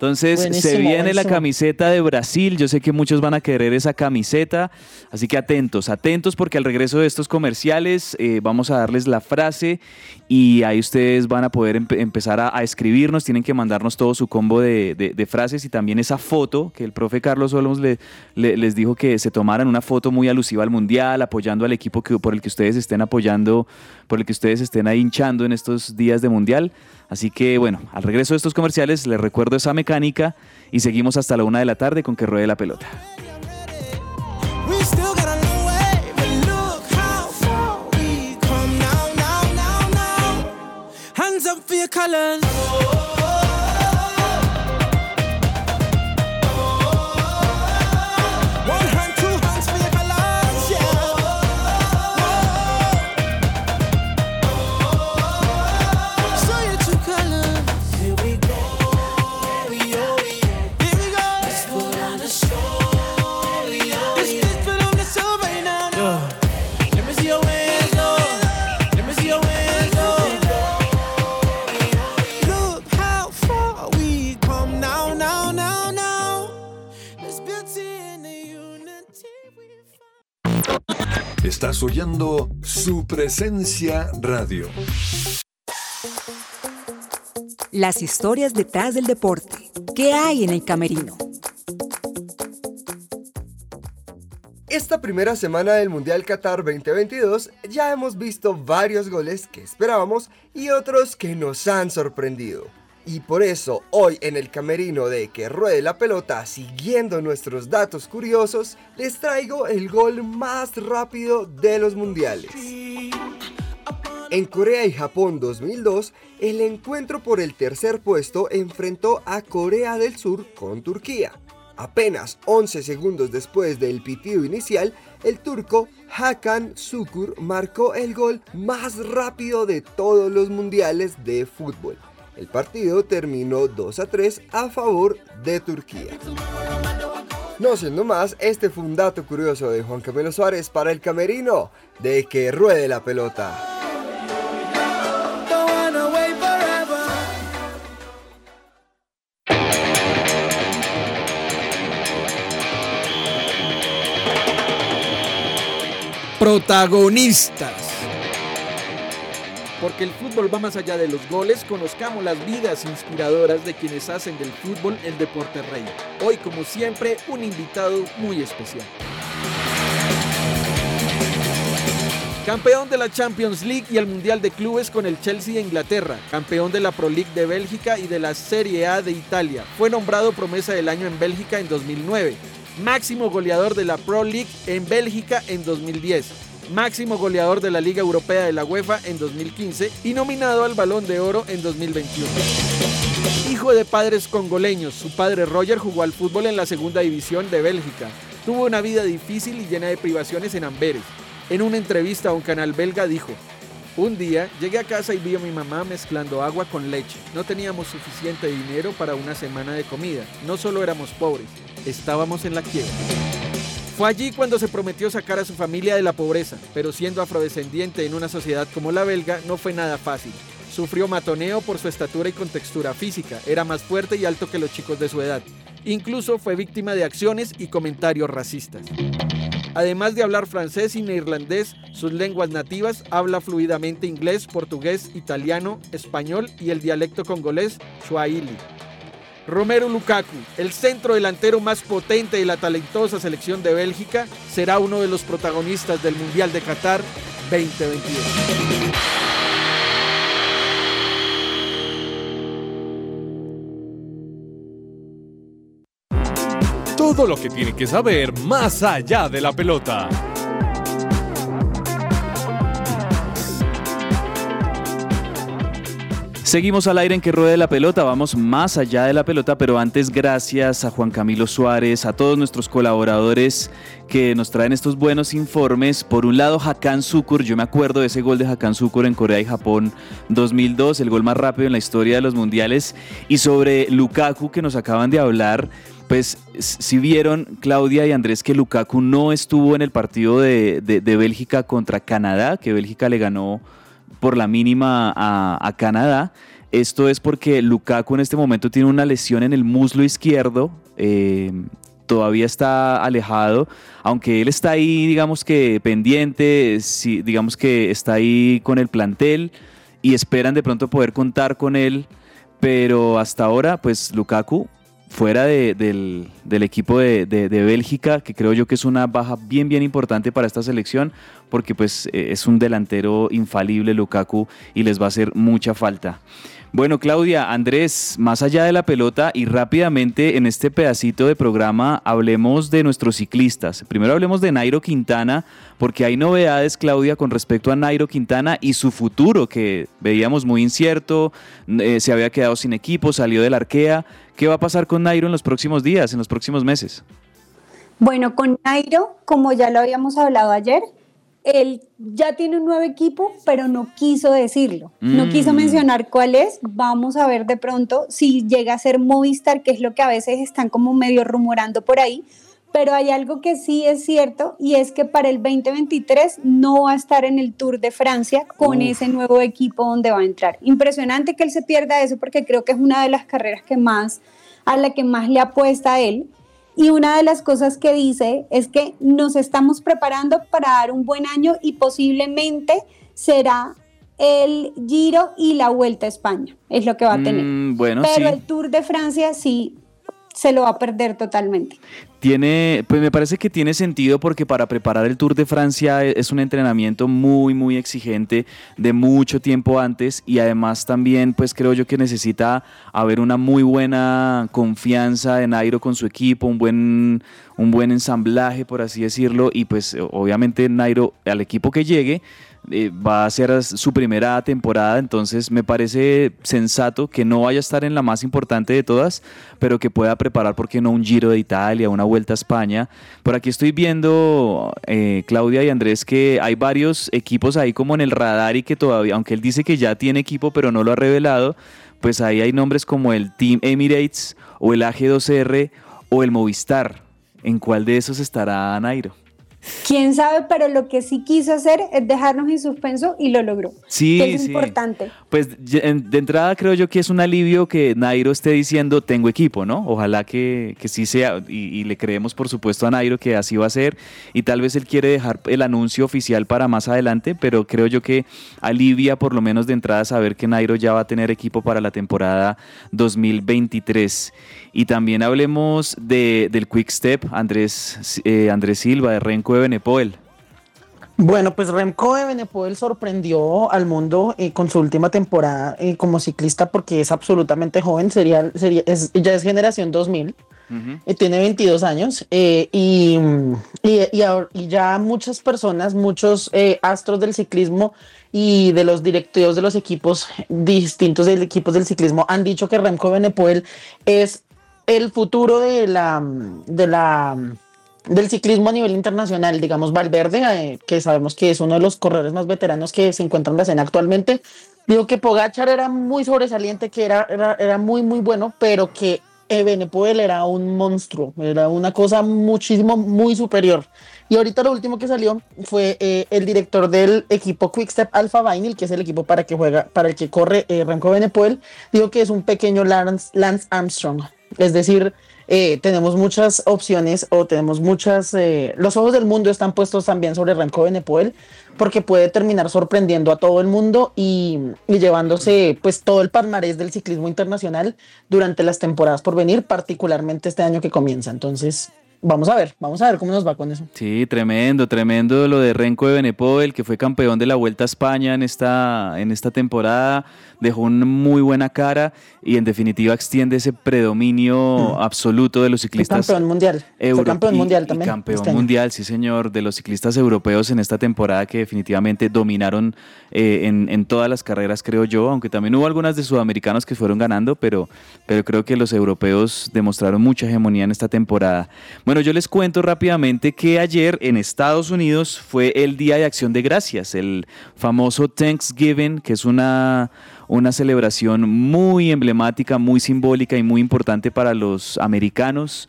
Entonces se
Buenísimo,
viene la camiseta de Brasil. Yo sé que muchos van a querer esa camiseta. Así que atentos, atentos porque al regreso de estos comerciales eh, vamos a darles la frase y ahí ustedes van a poder empe- empezar a, a escribirnos. Tienen que mandarnos todo su combo de, de- de frases y también esa foto que el profe Carlos Olmos le- le- les dijo que se tomaran una foto muy alusiva al mundial, apoyando al equipo que, por el que ustedes estén apoyando, por el que ustedes estén ahí hinchando en estos días de mundial. Así que bueno, al regreso de estos comerciales les recuerdo esa mecánica y seguimos hasta la una de la tarde con que ruede la pelota.
A
Su presencia radio.
Las historias detrás del deporte. ¿Qué hay en el camerino?
Esta primera semana del Mundial Qatar 2022 ya hemos visto varios goles que esperábamos y otros que nos han sorprendido. Y por eso hoy en el camerino de Que Ruede la Pelota, siguiendo nuestros datos curiosos, les traigo el gol más rápido de los mundiales. En Corea y Japón 2002, el encuentro por el tercer puesto enfrentó a Corea del Sur con Turquía. Apenas 11 segundos después del pitido inicial, el turco Hakan Sukur marcó el gol más rápido de todos los mundiales de fútbol. El partido terminó 2 a 3 a favor de Turquía. No siendo más, este fue un dato curioso de Juan Camilo Suárez para el camerino de que ruede la pelota.
Protagonistas. Porque el fútbol va más allá de los goles, conozcamos las vidas inspiradoras de quienes hacen del fútbol el deporte rey. Hoy, como siempre, un invitado muy especial. Campeón de la Champions League y el Mundial de Clubes con el Chelsea de Inglaterra, campeón de la Pro League de Bélgica y de la Serie A de Italia. Fue nombrado promesa del año en Bélgica en 2009. Máximo goleador de la Pro League en Bélgica en 2010. Máximo goleador de la Liga Europea de la UEFA en 2015 y nominado al Balón de Oro en 2021. Hijo de padres congoleños, su padre Roger jugó al fútbol en la segunda división de Bélgica. Tuvo una vida difícil y llena de privaciones en Amberes. En una entrevista a un canal belga dijo, un día llegué a casa y vi a mi mamá mezclando agua con leche. No teníamos suficiente dinero para una semana de comida. No solo éramos pobres, estábamos en la quiebra. Fue allí cuando se prometió sacar a su familia de la pobreza, pero siendo afrodescendiente en una sociedad como la belga no fue nada fácil. Sufrió matoneo por su estatura y contextura física, era más fuerte y alto que los chicos de su edad. Incluso fue víctima de acciones y comentarios racistas. Además de hablar francés y neerlandés, sus lenguas nativas, habla fluidamente inglés, portugués, italiano, español y el dialecto congolés Swahili. Romero Lukaku, el centro delantero más potente de la talentosa selección de Bélgica, será uno de los protagonistas del Mundial de Qatar 2022.
Todo lo que tiene que saber más allá de la pelota.
Seguimos al aire en que ruede la pelota, vamos más allá de la pelota, pero antes gracias a Juan Camilo Suárez, a todos nuestros colaboradores que nos traen estos buenos informes. Por un lado, Hakan Sukur, yo me acuerdo de ese gol de Hakan Sukur en Corea y Japón 2002, el gol más rápido en la historia de los mundiales. Y sobre Lukaku que nos acaban de hablar, pues si vieron Claudia y Andrés que Lukaku no estuvo en el partido de, de- de Bélgica contra Canadá, que Bélgica le ganó por la mínima a, a Canadá. Esto es porque Lukaku en este momento tiene una lesión en el muslo izquierdo. eh, todavía está alejado, aunque él está ahí, digamos que pendiente, sí, digamos que está ahí con el plantel y esperan de pronto poder contar con él, pero hasta ahora, pues Lukaku fuera de- del, del equipo de, de- de Bélgica, que creo yo que es una baja bien, bien importante para esta selección, porque pues eh, es un delantero infalible Lukaku y les va a hacer mucha falta. Bueno, Claudia, Andrés, más allá de la pelota y rápidamente en este pedacito de programa hablemos de nuestros ciclistas. Primero hablemos de Nairo Quintana, porque hay novedades, Claudia, con respecto a Nairo Quintana y su futuro, que veíamos muy incierto, eh, se había quedado sin equipo, salió del Arkea. ¿Qué va a pasar con Nairo en los próximos días, en los próximos meses?
Bueno, con Nairo, como ya lo habíamos hablado ayer, él ya tiene un nuevo equipo, pero no quiso decirlo. No
Mm.
quiso mencionar cuál es. Vamos a ver de pronto si llega a ser Movistar, que es lo que a veces están como medio rumorando por ahí. Pero hay algo que sí es cierto y es que para el 2023 no va a estar en el Tour de Francia con
Uf.
ese nuevo equipo donde va a entrar. Impresionante que él se pierda eso porque creo que es una de las carreras que más a la que más le apuesta a él. Y una de las cosas que dice es que nos estamos preparando para dar un buen año y posiblemente será el Giro y la Vuelta a España, es lo que va a tener.
Mm, bueno,
Pero
sí.
el Tour de Francia sí se lo va a perder totalmente.
Tiene, pues me parece que tiene sentido porque para preparar el Tour de Francia e- es un entrenamiento muy, muy exigente de mucho tiempo antes y además también pues creo yo que necesita haber una muy buena confianza de Nairo con su equipo, un buen, un buen ensamblaje por así decirlo y pues obviamente Nairo al equipo que llegue eh, va a ser su primera temporada, entonces me parece sensato que no vaya a estar en la más importante de todas, pero que pueda preparar, ¿por qué no un Giro de Italia, una Vuelta a España? Por aquí estoy viendo, eh, Claudia y Andrés, que hay varios equipos ahí como en el radar y que todavía, aunque él dice que ya tiene equipo, pero no lo ha revelado, pues ahí hay nombres como el Team Emirates o el AG2R o el Movistar. ¿En cuál de esos estará Nairo?
Quién sabe, pero lo que sí quiso hacer es dejarnos en suspenso y lo logró.
Sí,
es
sí.
importante.
Pues de entrada creo yo que es un alivio que Nairo esté diciendo tengo equipo, ¿no? Ojalá que, que sí sea y, y le creemos por supuesto a Nairo que así va a ser y tal vez él quiere dejar el anuncio oficial para más adelante, pero creo yo que alivia por lo menos de entrada saber que Nairo ya va a tener equipo para la temporada 2023. Y también hablemos de, del Quick Step, Andrés, eh, Andrés Silva, de Renko de Benepoel.
Bueno, pues Remco de Benepoel sorprendió al mundo eh, con su última temporada eh, como ciclista porque es absolutamente joven, sería, sería, es- ya es generación 2000. Eh, tiene 22 años y, y, y ahor- y ya muchas personas, muchos astros del ciclismo y de los directivos de los equipos distintos de equipos del ciclismo han dicho que Remco Benepoel es el futuro de la, de la del ciclismo a nivel internacional, digamos Valverde, eh, que sabemos que es uno de los corredores más veteranos que se encuentran en la escena actualmente, digo que Pogachar era muy sobresaliente, que era, era, era muy, muy bueno, pero que Ebenepoel era un monstruo, era una cosa muchísimo, muy superior. Y ahorita lo último que salió fue eh, el director del equipo Quickstep Alpha Vinyl, que es el equipo para que juega, para el que corre eh, Remco Benepoel, dijo que es un pequeño Lance Armstrong. Es decir, eh, tenemos muchas opciones o tenemos muchas. eh, los ojos del mundo están puestos también sobre Remco Benepoel porque puede terminar sorprendiendo a todo el mundo y, y llevándose pues todo el palmarés del ciclismo internacional durante las temporadas por venir, particularmente este año que comienza. Entonces, vamos a ver, vamos a ver cómo nos va con eso.
Sí, tremendo, tremendo lo de Renko de Benepoel, que fue campeón de la Vuelta a España en esta, en esta temporada, dejó una muy buena cara y en definitiva extiende ese predominio absoluto de los
Fue
ciclistas.
campeón mundial. Fue
euro-
campeón
y-
mundial
y
también.
campeón
este
mundial, sí señor, de los ciclistas europeos en esta temporada que definitivamente dominaron eh, en, en todas las carreras, creo yo, aunque también hubo algunas de sudamericanos que fueron ganando, pero, pero creo que los europeos demostraron mucha hegemonía en esta temporada. Bueno, yo les cuento rápidamente que ayer en Estados Unidos fue el Día de Acción de Gracias, el famoso Thanksgiving, que es una una celebración muy emblemática, muy simbólica y muy importante para los americanos.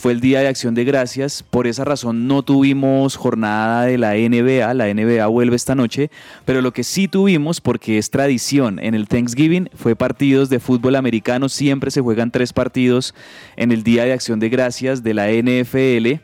Fue el Día de Acción de Gracias, por esa razón no tuvimos jornada de la NBA, la NBA vuelve esta noche, pero lo que sí tuvimos, porque es tradición en el Thanksgiving, fue partidos de fútbol americano, siempre se juegan tres partidos en el Día de Acción de Gracias de la NFL.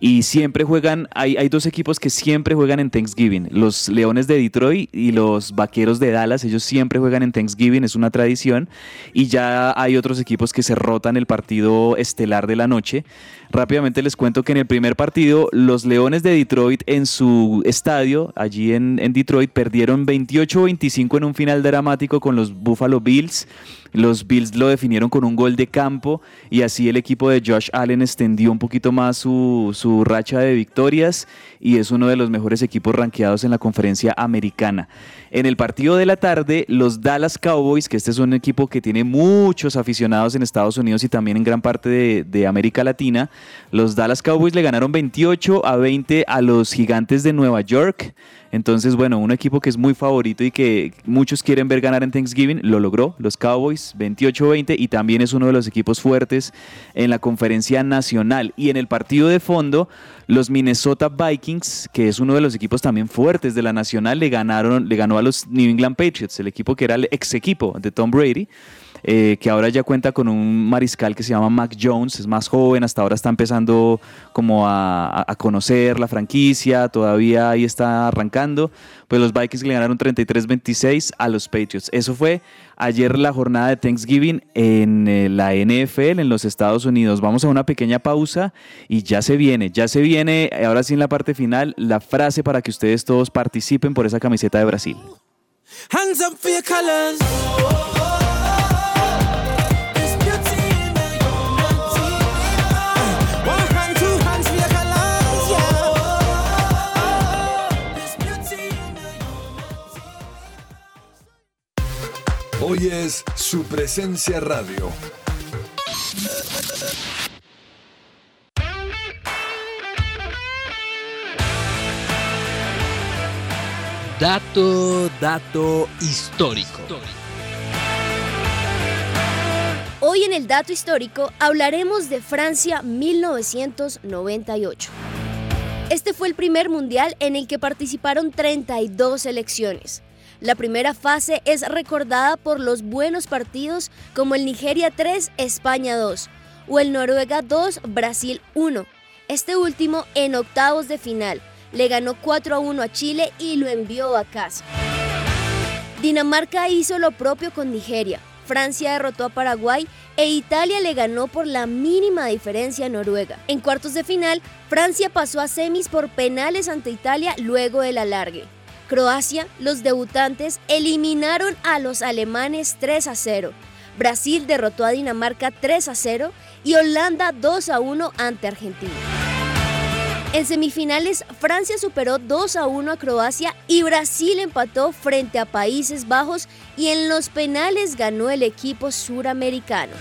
Y siempre juegan, hay, hay dos equipos que siempre juegan en Thanksgiving, los Leones de Detroit y los Vaqueros de Dallas, ellos siempre juegan en Thanksgiving, es una tradición, y ya hay otros equipos que se rotan el partido estelar de la noche. Rápidamente les cuento que en el primer partido los Leones de Detroit en su estadio, allí en, en Detroit, perdieron 28-25 en un final dramático con los Buffalo Bills. Los Bills lo definieron con un gol de campo y así el equipo de Josh Allen extendió un poquito más su, su racha de victorias y es uno de los mejores equipos rankeados en la conferencia americana. En el partido de la tarde, los Dallas Cowboys, que este es un equipo que tiene muchos aficionados en Estados Unidos y también en gran parte de, de América Latina, los Dallas Cowboys le ganaron 28 a 20 a los Gigantes de Nueva York. Entonces, bueno, un equipo que es muy favorito y que muchos quieren ver ganar en Thanksgiving, lo logró, los Cowboys, 28-20, y también es uno de los equipos fuertes en la conferencia nacional. Y en el partido de fondo, los Minnesota Vikings, que es uno de los equipos también fuertes de la nacional, le ganaron, le ganó a los New England Patriots, el equipo que era el ex equipo de Tom Brady. eh, que ahora ya cuenta con un mariscal que se llama Mac Jones, es más joven, hasta ahora está empezando como a, a conocer la franquicia, todavía ahí está arrancando. Pues los Vikings le ganaron 33-26 a los Patriots. Eso fue ayer la jornada de Thanksgiving en eh, la NFL en los Estados Unidos. Vamos a una pequeña pausa y ya se viene, ya se viene, ahora sí en la parte final, la frase para que ustedes todos participen por esa camiseta de Brasil.
Hands up for your colors.
Hoy es su presencia radio.
Dato, dato histórico.
Hoy en el dato histórico hablaremos de Francia 1998. Este fue el primer mundial en el que participaron 32 selecciones. La primera fase es recordada por los buenos partidos como el Nigeria 3, España 2 o el Noruega 2, Brasil 1. Este último en octavos de final le ganó 4 a 1 a Chile y lo envió a casa. Dinamarca hizo lo propio con Nigeria. Francia derrotó a Paraguay e Italia le ganó por la mínima diferencia a Noruega. En cuartos de final, Francia pasó a semis por penales ante Italia luego del alargue. Croacia, los debutantes, eliminaron a los alemanes 3 a 0. Brasil derrotó a Dinamarca 3 a 0 y Holanda 2 a 1 ante Argentina. En semifinales, Francia superó 2 a 1 a Croacia y Brasil empató frente a Países Bajos y en los penales ganó el equipo suramericano.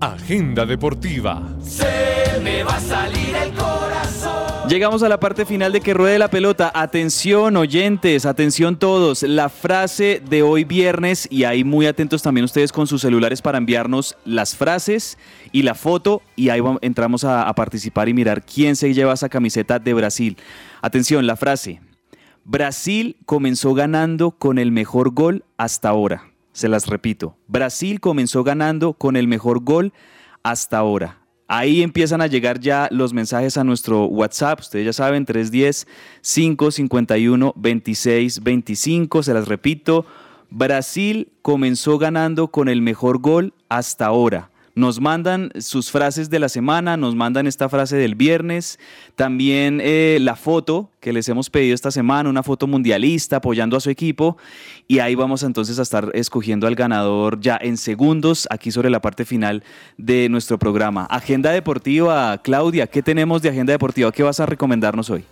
Agenda deportiva.
Se me va a salir el corazón.
Llegamos a la parte final de que ruede la pelota. Atención oyentes, atención todos. La frase de hoy viernes y ahí muy atentos también ustedes con sus celulares para enviarnos las frases y la foto y ahí entramos a, a participar y mirar quién se lleva esa camiseta de Brasil. Atención, la frase. Brasil comenzó ganando con el mejor gol hasta ahora. Se las repito. Brasil comenzó ganando con el mejor gol hasta ahora. Ahí empiezan a llegar ya los mensajes a nuestro WhatsApp. Ustedes ya saben, 310-551-2625. Se las repito. Brasil comenzó ganando con el mejor gol hasta ahora. Nos mandan sus frases de la semana, nos mandan esta frase del viernes, también eh, la foto que les hemos pedido esta semana, una foto mundialista apoyando a su equipo y ahí vamos entonces a estar escogiendo al ganador ya en segundos aquí sobre la parte final de nuestro programa. Agenda deportiva, Claudia, ¿qué tenemos de agenda deportiva? ¿Qué vas a recomendarnos hoy?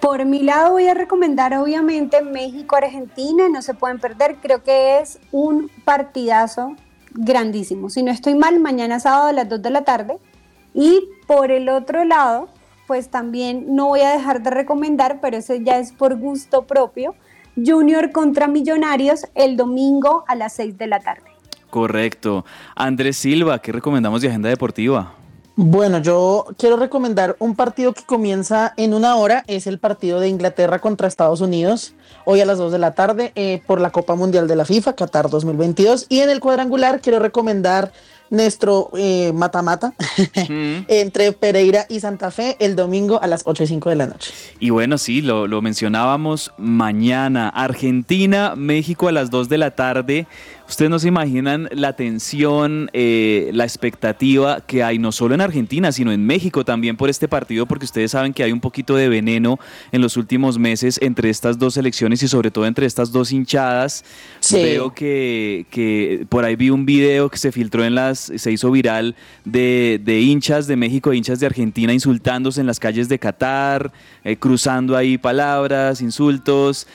Por mi lado voy a recomendar obviamente México-Argentina, no se pueden perder, creo que es un partidazo grandísimo. Si no estoy mal, mañana sábado a las 2 de la tarde. Y por el otro lado, pues también no voy a dejar de recomendar, pero ese ya es por gusto propio, Junior contra Millonarios el domingo a las 6 de la tarde.
Correcto. Andrés Silva, ¿qué recomendamos de agenda deportiva?
Bueno, yo quiero recomendar un partido que comienza en una hora, es el partido de Inglaterra contra Estados Unidos, hoy a las 2 de la tarde eh, por la Copa Mundial de la FIFA, Qatar 2022. Y en el cuadrangular quiero recomendar nuestro eh, mata-mata entre Pereira y Santa Fe el domingo a las 8 y 5 de la noche.
Y bueno, sí, lo, lo mencionábamos mañana. Argentina, México a las 2 de la tarde. Ustedes no se imaginan la tensión, eh, la expectativa que hay no solo en Argentina, sino en México también por este partido, porque ustedes saben que hay un poquito de veneno en los últimos meses entre estas dos selecciones y sobre todo entre estas dos hinchadas.
Sí.
Veo que, que por ahí vi un video que se filtró en las, se hizo viral de, de hinchas de México, e hinchas de Argentina insultándose en las calles de Qatar, eh, cruzando ahí palabras, insultos.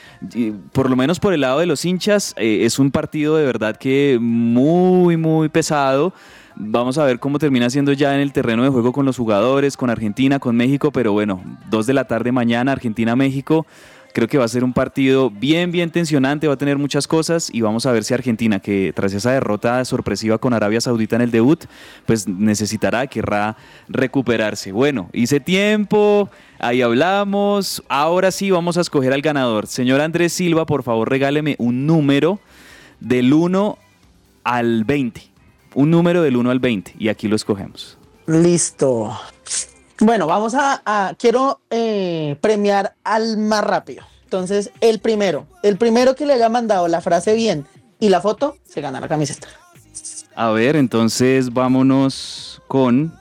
Por lo menos por el lado de los hinchas, eh, es un partido de verdad que muy, muy pesado. Vamos a ver cómo termina siendo ya en el terreno de juego con los jugadores, con Argentina, con México, pero bueno, dos de la tarde mañana, Argentina-México. Creo que va a ser un partido bien, bien tensionante, va a tener muchas cosas y vamos a ver si Argentina, que tras esa derrota sorpresiva con Arabia Saudita en el debut, pues necesitará, querrá recuperarse. Bueno, hice tiempo, ahí hablamos, ahora sí vamos a escoger al ganador. Señor Andrés Silva, por favor regáleme un número del 1 al 20. Un número del 1 al 20 y aquí lo escogemos.
Listo. Bueno, vamos a, a- quiero eh, premiar al más rápido. Entonces, el primero, el primero que le haya mandado la frase bien y la foto, se gana la camiseta.
A ver, entonces vámonos con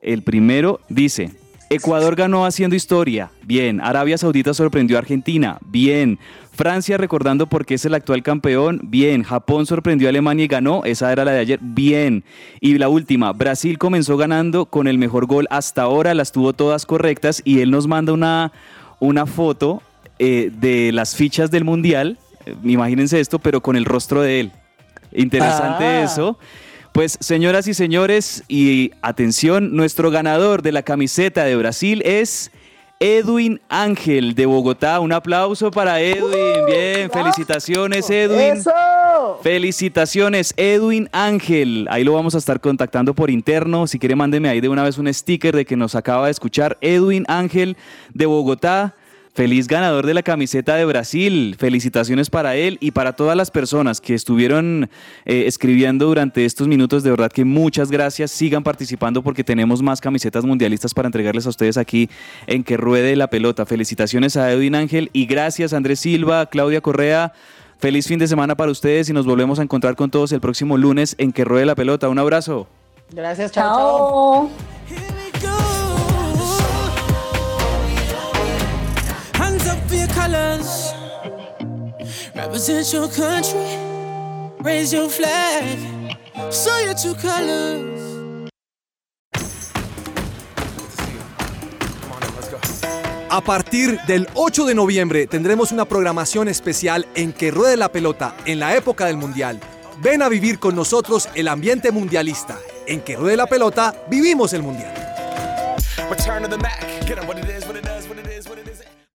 el primero. Dice, Ecuador ganó haciendo historia. Bien. Arabia Saudita sorprendió a Argentina. Bien. Francia recordando por qué es el actual campeón. Bien. Japón sorprendió a Alemania y ganó. Esa era la de ayer. Bien. Y la última, Brasil comenzó ganando con el mejor gol hasta ahora. Las tuvo todas correctas y él nos manda una, una foto eh, de las fichas del Mundial. Eh, Imagínense esto, pero con el rostro de él. Interesante
Ah.
eso. Pues señoras y señores, y atención, nuestro ganador de la camiseta de Brasil es Edwin Ángel de Bogotá. Un aplauso para Edwin. Bien, felicitaciones Edwin.
¡Eso!
Felicitaciones, Edwin Ángel. Ahí lo vamos a estar contactando por interno. Si quiere, mándeme ahí de una vez un sticker de que nos acaba de escuchar. Edwin Ángel de Bogotá. Feliz ganador de la camiseta de Brasil. Felicitaciones para él y para todas las personas que estuvieron eh, escribiendo durante estos minutos. De verdad que muchas gracias. Sigan participando porque tenemos más camisetas mundialistas para entregarles a ustedes aquí en Que Ruede la Pelota. Felicitaciones a Edwin Ángel y gracias Andrés Silva, Claudia Correa. Feliz fin de semana para ustedes y nos volvemos a encontrar con todos el próximo lunes en Que Ruede la Pelota. Un abrazo.
Gracias, chao.
Chao.
Colors. Represent your country. Raise your flag. Show your true colors.
A partir del 8 de noviembre tendremos una programación especial en que ruede la pelota en la época del Mundial. Ven a vivir con nosotros el ambiente mundialista. En que ruede la pelota, vivimos el Mundial.